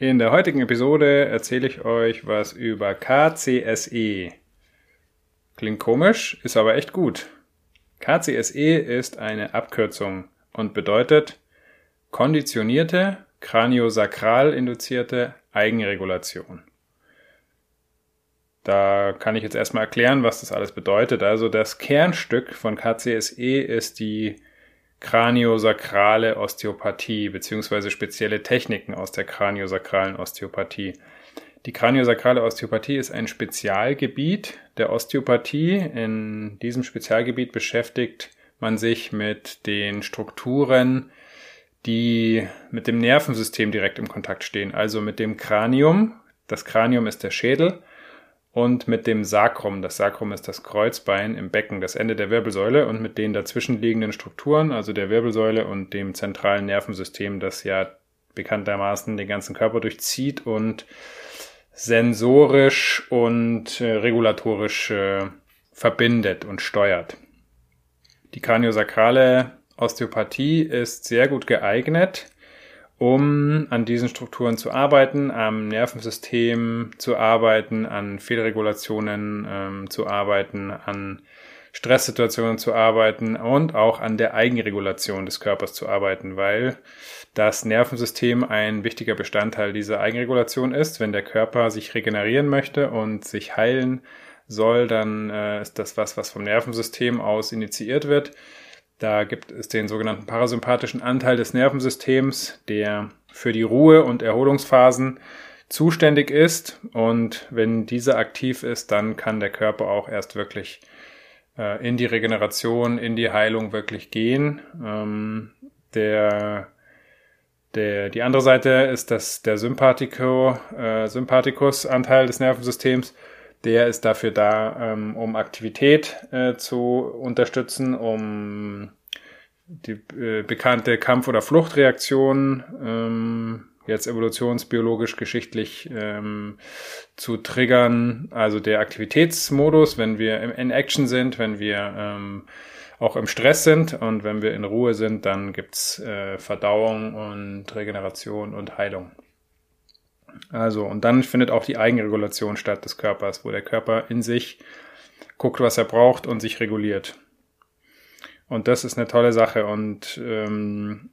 In der heutigen Episode erzähle ich euch was über KCSE. Klingt komisch, ist aber echt gut. KCSE ist eine Abkürzung und bedeutet konditionierte, kraniosakral induzierte Eigenregulation. Da kann ich jetzt erstmal erklären, was das alles bedeutet. Also das Kernstück von KCSE ist die kraniosakrale Osteopathie beziehungsweise spezielle Techniken aus der kraniosakralen Osteopathie. Die kraniosakrale Osteopathie ist ein Spezialgebiet der Osteopathie. In diesem Spezialgebiet beschäftigt man sich mit den Strukturen, die mit dem Nervensystem direkt im Kontakt stehen, also mit dem Kranium. Das Kranium ist der Schädel und mit dem Sacrum. Das Sacrum ist das Kreuzbein im Becken, das Ende der Wirbelsäule und mit den dazwischenliegenden Strukturen, also der Wirbelsäule und dem zentralen Nervensystem, das ja bekanntermaßen den ganzen Körper durchzieht und sensorisch und äh, regulatorisch äh, verbindet und steuert. Die kraniosakrale Osteopathie ist sehr gut geeignet, um an diesen Strukturen zu arbeiten, am Nervensystem zu arbeiten, an Fehlregulationen ähm, zu arbeiten, an Stresssituationen zu arbeiten und auch an der Eigenregulation des Körpers zu arbeiten, weil das Nervensystem ein wichtiger Bestandteil dieser Eigenregulation ist. Wenn der Körper sich regenerieren möchte und sich heilen soll, dann äh, ist das was, was vom Nervensystem aus initiiert wird. Da gibt es den sogenannten parasympathischen Anteil des Nervensystems, der für die Ruhe- und Erholungsphasen zuständig ist. Und wenn dieser aktiv ist, dann kann der Körper auch erst wirklich äh, in die Regeneration, in die Heilung wirklich gehen. Ähm, der, der, die andere Seite ist das, der Sympathico, äh, Sympathikus-Anteil des Nervensystems der ist dafür da, ähm, um Aktivität äh, zu unterstützen, um die äh, bekannte Kampf- oder Fluchtreaktion ähm, jetzt evolutionsbiologisch geschichtlich ähm, zu triggern. Also der Aktivitätsmodus, wenn wir in Action sind, wenn wir ähm, auch im Stress sind und wenn wir in Ruhe sind, dann gibt's äh, Verdauung und Regeneration und Heilung. Also, und dann findet auch die Eigenregulation statt des Körpers, wo der Körper in sich guckt, was er braucht und sich reguliert. Und das ist eine tolle Sache. Und ähm,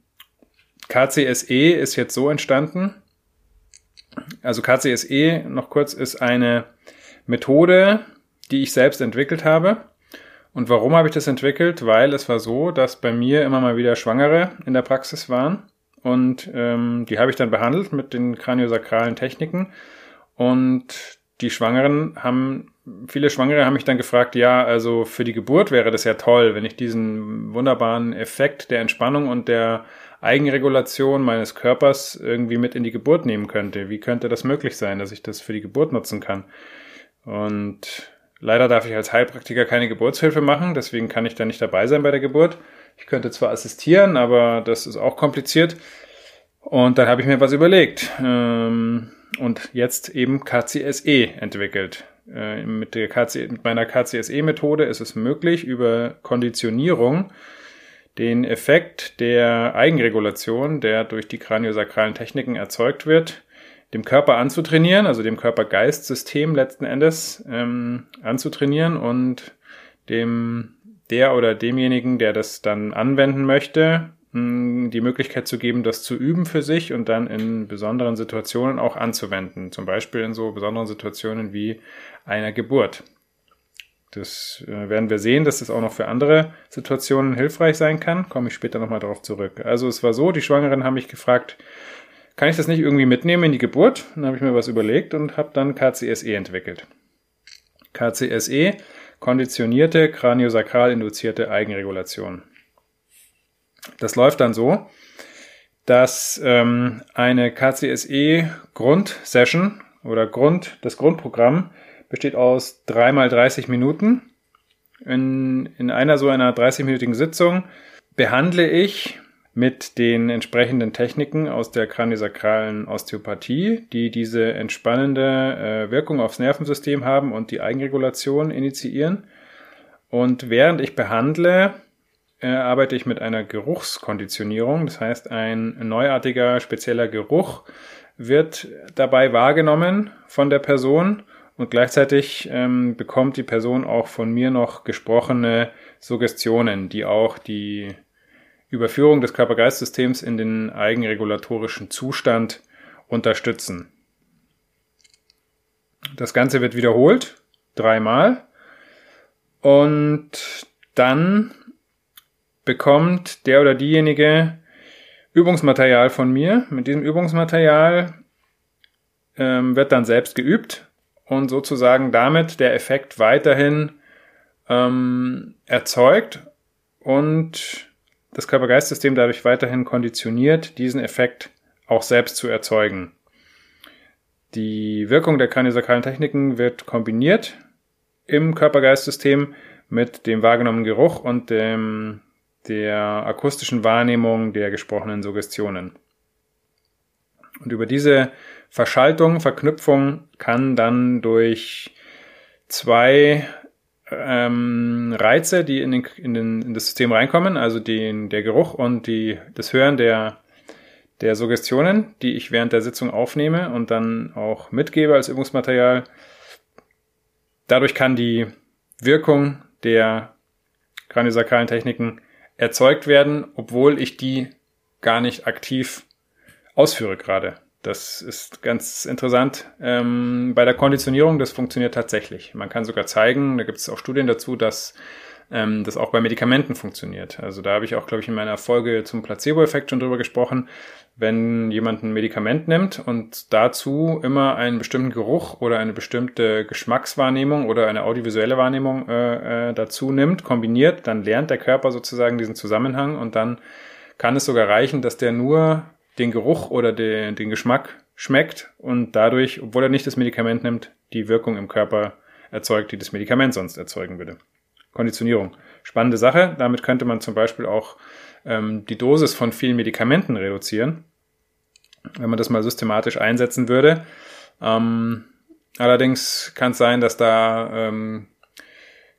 KCSE ist jetzt so entstanden. Also KCSE, noch kurz, ist eine Methode, die ich selbst entwickelt habe. Und warum habe ich das entwickelt? Weil es war so, dass bei mir immer mal wieder Schwangere in der Praxis waren und ähm, die habe ich dann behandelt mit den kraniosakralen Techniken. Und die Schwangeren haben, viele Schwangere haben mich dann gefragt, ja, also für die Geburt wäre das ja toll, wenn ich diesen wunderbaren Effekt der Entspannung und der Eigenregulation meines Körpers irgendwie mit in die Geburt nehmen könnte. Wie könnte das möglich sein, dass ich das für die Geburt nutzen kann? Und leider darf ich als Heilpraktiker keine Geburtshilfe machen, deswegen kann ich da nicht dabei sein bei der Geburt. Ich könnte zwar assistieren, aber das ist auch kompliziert. Und dann habe ich mir was überlegt ähm, und jetzt eben KCSE entwickelt. Äh, mit, der KC, mit meiner KCSE-Methode ist es möglich, über Konditionierung den Effekt der Eigenregulation, der durch die kraniosakralen Techniken erzeugt wird, dem Körper anzutrainieren, also dem Körper-Geist-System letzten Endes ähm, anzutrainieren und dem der oder demjenigen, der das dann anwenden möchte, die Möglichkeit zu geben, das zu üben für sich und dann in besonderen Situationen auch anzuwenden. Zum Beispiel in so besonderen Situationen wie einer Geburt. Das äh, werden wir sehen, dass das auch noch für andere Situationen hilfreich sein kann. Komme ich später nochmal darauf zurück. Also es war so, die Schwangeren haben mich gefragt, kann ich das nicht irgendwie mitnehmen in die Geburt? Dann habe ich mir was überlegt und habe dann KCSE entwickelt. KCSE konditionierte kraniosakral induzierte Eigenregulation. Das läuft dann so, dass ähm, eine KCSE Grundsession oder Grund, das Grundprogramm besteht aus dreimal 30 Minuten. In, in einer so einer 30-minütigen Sitzung behandle ich mit den entsprechenden Techniken aus der kraniosakralen Osteopathie, die diese entspannende äh, Wirkung aufs Nervensystem haben und die Eigenregulation initiieren. Und während ich behandle, äh, arbeite ich mit einer Geruchskonditionierung. Das heißt, ein neuartiger, spezieller Geruch wird dabei wahrgenommen von der Person und gleichzeitig ähm, bekommt die Person auch von mir noch gesprochene Suggestionen, die auch die Überführung des Körper-Geist-Systems in den eigenregulatorischen Zustand unterstützen. Das Ganze wird wiederholt, dreimal. Und dann bekommt der oder diejenige Übungsmaterial von mir. Mit diesem Übungsmaterial ähm, wird dann selbst geübt und sozusagen damit der Effekt weiterhin ähm, erzeugt und das Körper-Geist-System dadurch weiterhin konditioniert, diesen Effekt auch selbst zu erzeugen. Die Wirkung der kraniosakralen Techniken wird kombiniert im Körper-Geist-System mit dem wahrgenommenen Geruch und dem, der akustischen Wahrnehmung der gesprochenen Suggestionen. Und über diese Verschaltung, Verknüpfung kann dann durch zwei ähm, Reize, die in, den, in, den, in das System reinkommen, also den, der Geruch und die, das Hören der, der Suggestionen, die ich während der Sitzung aufnehme und dann auch mitgebe als Übungsmaterial. Dadurch kann die Wirkung der kraniosakralen Techniken erzeugt werden, obwohl ich die gar nicht aktiv ausführe gerade. Das ist ganz interessant. Ähm, bei der Konditionierung, das funktioniert tatsächlich. Man kann sogar zeigen, da gibt es auch Studien dazu, dass ähm, das auch bei Medikamenten funktioniert. Also da habe ich auch, glaube ich, in meiner Folge zum Placebo-Effekt schon drüber gesprochen. Wenn jemand ein Medikament nimmt und dazu immer einen bestimmten Geruch oder eine bestimmte Geschmackswahrnehmung oder eine audiovisuelle Wahrnehmung äh, äh, dazu nimmt, kombiniert, dann lernt der Körper sozusagen diesen Zusammenhang und dann kann es sogar reichen, dass der nur den Geruch oder den, den Geschmack schmeckt und dadurch, obwohl er nicht das Medikament nimmt, die Wirkung im Körper erzeugt, die das Medikament sonst erzeugen würde. Konditionierung. Spannende Sache. Damit könnte man zum Beispiel auch ähm, die Dosis von vielen Medikamenten reduzieren, wenn man das mal systematisch einsetzen würde. Ähm, allerdings kann es sein, dass da ähm,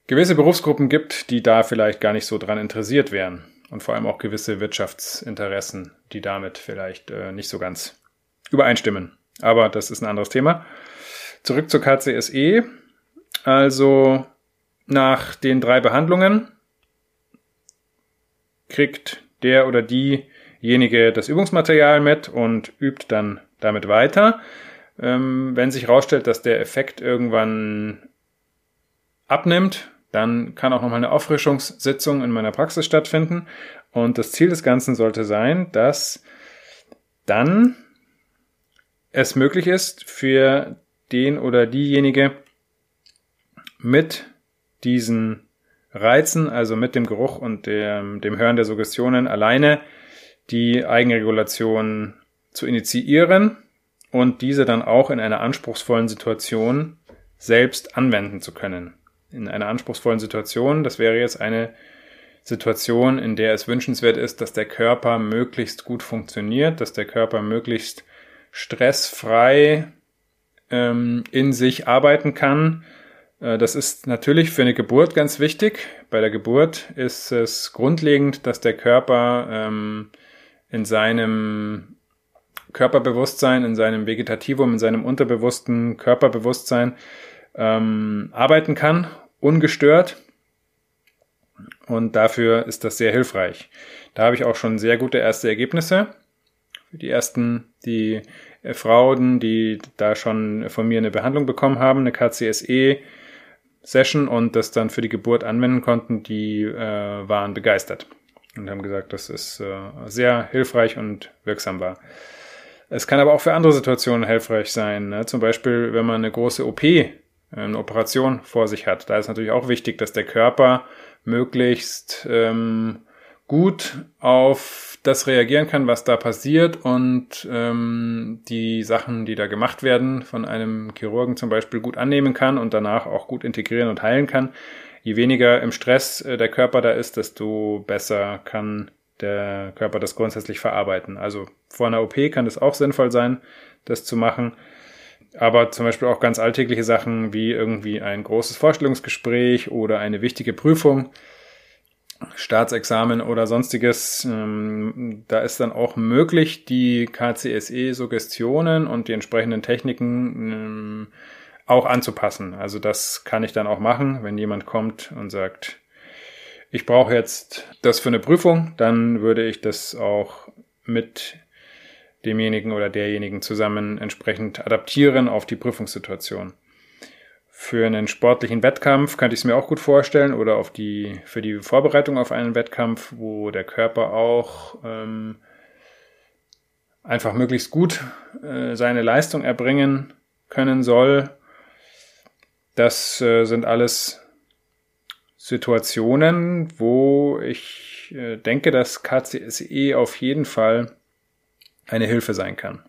gewisse Berufsgruppen gibt, die da vielleicht gar nicht so dran interessiert wären und vor allem auch gewisse Wirtschaftsinteressen, die damit vielleicht äh, nicht so ganz übereinstimmen. Aber das ist ein anderes Thema. Zurück zur KCSE. Also nach den drei Behandlungen kriegt der oder diejenige das Übungsmaterial mit und übt dann damit weiter. Ähm, wenn sich herausstellt, dass der Effekt irgendwann abnimmt, dann kann auch nochmal eine Auffrischungssitzung in meiner Praxis stattfinden. Und das Ziel des Ganzen sollte sein, dass dann es möglich ist für den oder diejenige mit diesen Reizen, also mit dem Geruch und dem, dem Hören der Suggestionen alleine die Eigenregulation zu initiieren und diese dann auch in einer anspruchsvollen Situation selbst anwenden zu können in einer anspruchsvollen Situation. Das wäre jetzt eine Situation, in der es wünschenswert ist, dass der Körper möglichst gut funktioniert, dass der Körper möglichst stressfrei ähm, in sich arbeiten kann. Äh, das ist natürlich für eine Geburt ganz wichtig. Bei der Geburt ist es grundlegend, dass der Körper ähm, in seinem Körperbewusstsein, in seinem Vegetativum, in seinem unterbewussten Körperbewusstsein ähm, arbeiten kann, ungestört. Und dafür ist das sehr hilfreich. Da habe ich auch schon sehr gute erste Ergebnisse. Die ersten, die äh, Frauen, die da schon von mir eine Behandlung bekommen haben, eine KCSE Session und das dann für die Geburt anwenden konnten, die äh, waren begeistert und haben gesagt, dass es äh, sehr hilfreich und wirksam war. Es kann aber auch für andere Situationen hilfreich sein. Ne? Zum Beispiel, wenn man eine große OP eine Operation vor sich hat. Da ist natürlich auch wichtig, dass der Körper möglichst ähm, gut auf das reagieren kann, was da passiert und ähm, die Sachen, die da gemacht werden, von einem Chirurgen zum Beispiel gut annehmen kann und danach auch gut integrieren und heilen kann. Je weniger im Stress äh, der Körper da ist, desto besser kann der Körper das grundsätzlich verarbeiten. Also vor einer OP kann es auch sinnvoll sein, das zu machen. Aber zum Beispiel auch ganz alltägliche Sachen wie irgendwie ein großes Vorstellungsgespräch oder eine wichtige Prüfung, Staatsexamen oder sonstiges. Ähm, da ist dann auch möglich, die KCSE-Suggestionen und die entsprechenden Techniken ähm, auch anzupassen. Also das kann ich dann auch machen, wenn jemand kommt und sagt, ich brauche jetzt das für eine Prüfung, dann würde ich das auch mit demjenigen oder derjenigen zusammen entsprechend adaptieren auf die Prüfungssituation. Für einen sportlichen Wettkampf könnte ich es mir auch gut vorstellen oder auf die, für die Vorbereitung auf einen Wettkampf, wo der Körper auch ähm, einfach möglichst gut äh, seine Leistung erbringen können soll. Das äh, sind alles Situationen, wo ich äh, denke, dass KCSE auf jeden Fall eine Hilfe sein kann.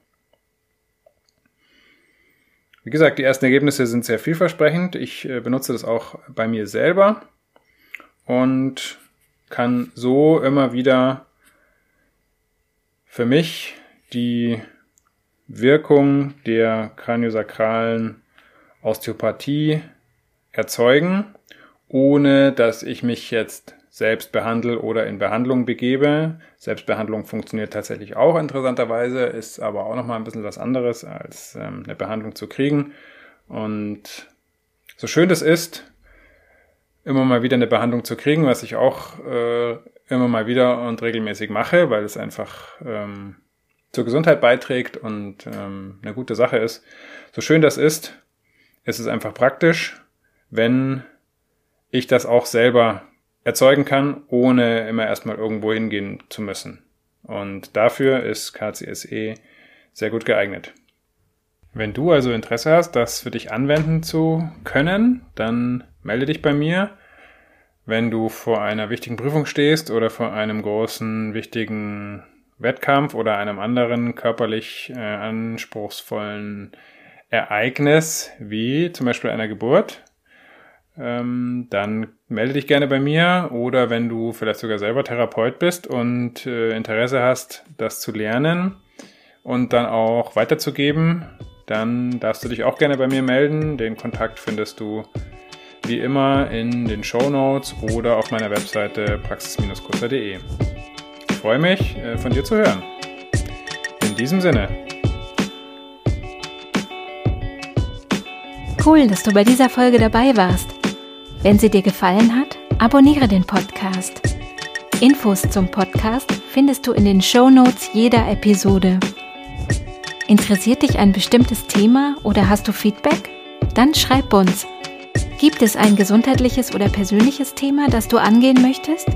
Wie gesagt, die ersten Ergebnisse sind sehr vielversprechend. Ich äh, benutze das auch bei mir selber und kann so immer wieder für mich die Wirkung der kraniosakralen Osteopathie erzeugen, ohne dass ich mich jetzt selbst behandle oder in Behandlung begebe. Selbstbehandlung funktioniert tatsächlich auch interessanterweise, ist aber auch nochmal ein bisschen was anderes, als ähm, eine Behandlung zu kriegen. Und so schön das ist, immer mal wieder eine Behandlung zu kriegen, was ich auch äh, immer mal wieder und regelmäßig mache, weil es einfach ähm, zur Gesundheit beiträgt und ähm, eine gute Sache ist. So schön das ist, ist es einfach praktisch, wenn ich das auch selber erzeugen kann, ohne immer erstmal irgendwo hingehen zu müssen. Und dafür ist KCSE sehr gut geeignet. Wenn du also Interesse hast, das für dich anwenden zu können, dann melde dich bei mir. Wenn du vor einer wichtigen Prüfung stehst oder vor einem großen, wichtigen Wettkampf oder einem anderen körperlich äh, anspruchsvollen Ereignis, wie zum Beispiel einer Geburt, ähm, dann melde dich gerne bei mir oder wenn du vielleicht sogar selber Therapeut bist und äh, Interesse hast, das zu lernen und dann auch weiterzugeben, dann darfst du dich auch gerne bei mir melden. Den Kontakt findest du wie immer in den Show Notes oder auf meiner Webseite praxis-kurzer.de. Ich freue mich, äh, von dir zu hören. In diesem Sinne. Cool, dass du bei dieser Folge dabei warst. Wenn sie dir gefallen hat, abonniere den Podcast. Infos zum Podcast findest du in den Show Notes jeder Episode. Interessiert dich ein bestimmtes Thema oder hast du Feedback? Dann schreib uns. Gibt es ein gesundheitliches oder persönliches Thema, das du angehen möchtest?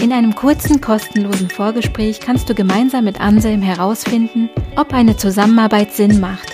In einem kurzen, kostenlosen Vorgespräch kannst du gemeinsam mit Anselm herausfinden, ob eine Zusammenarbeit Sinn macht.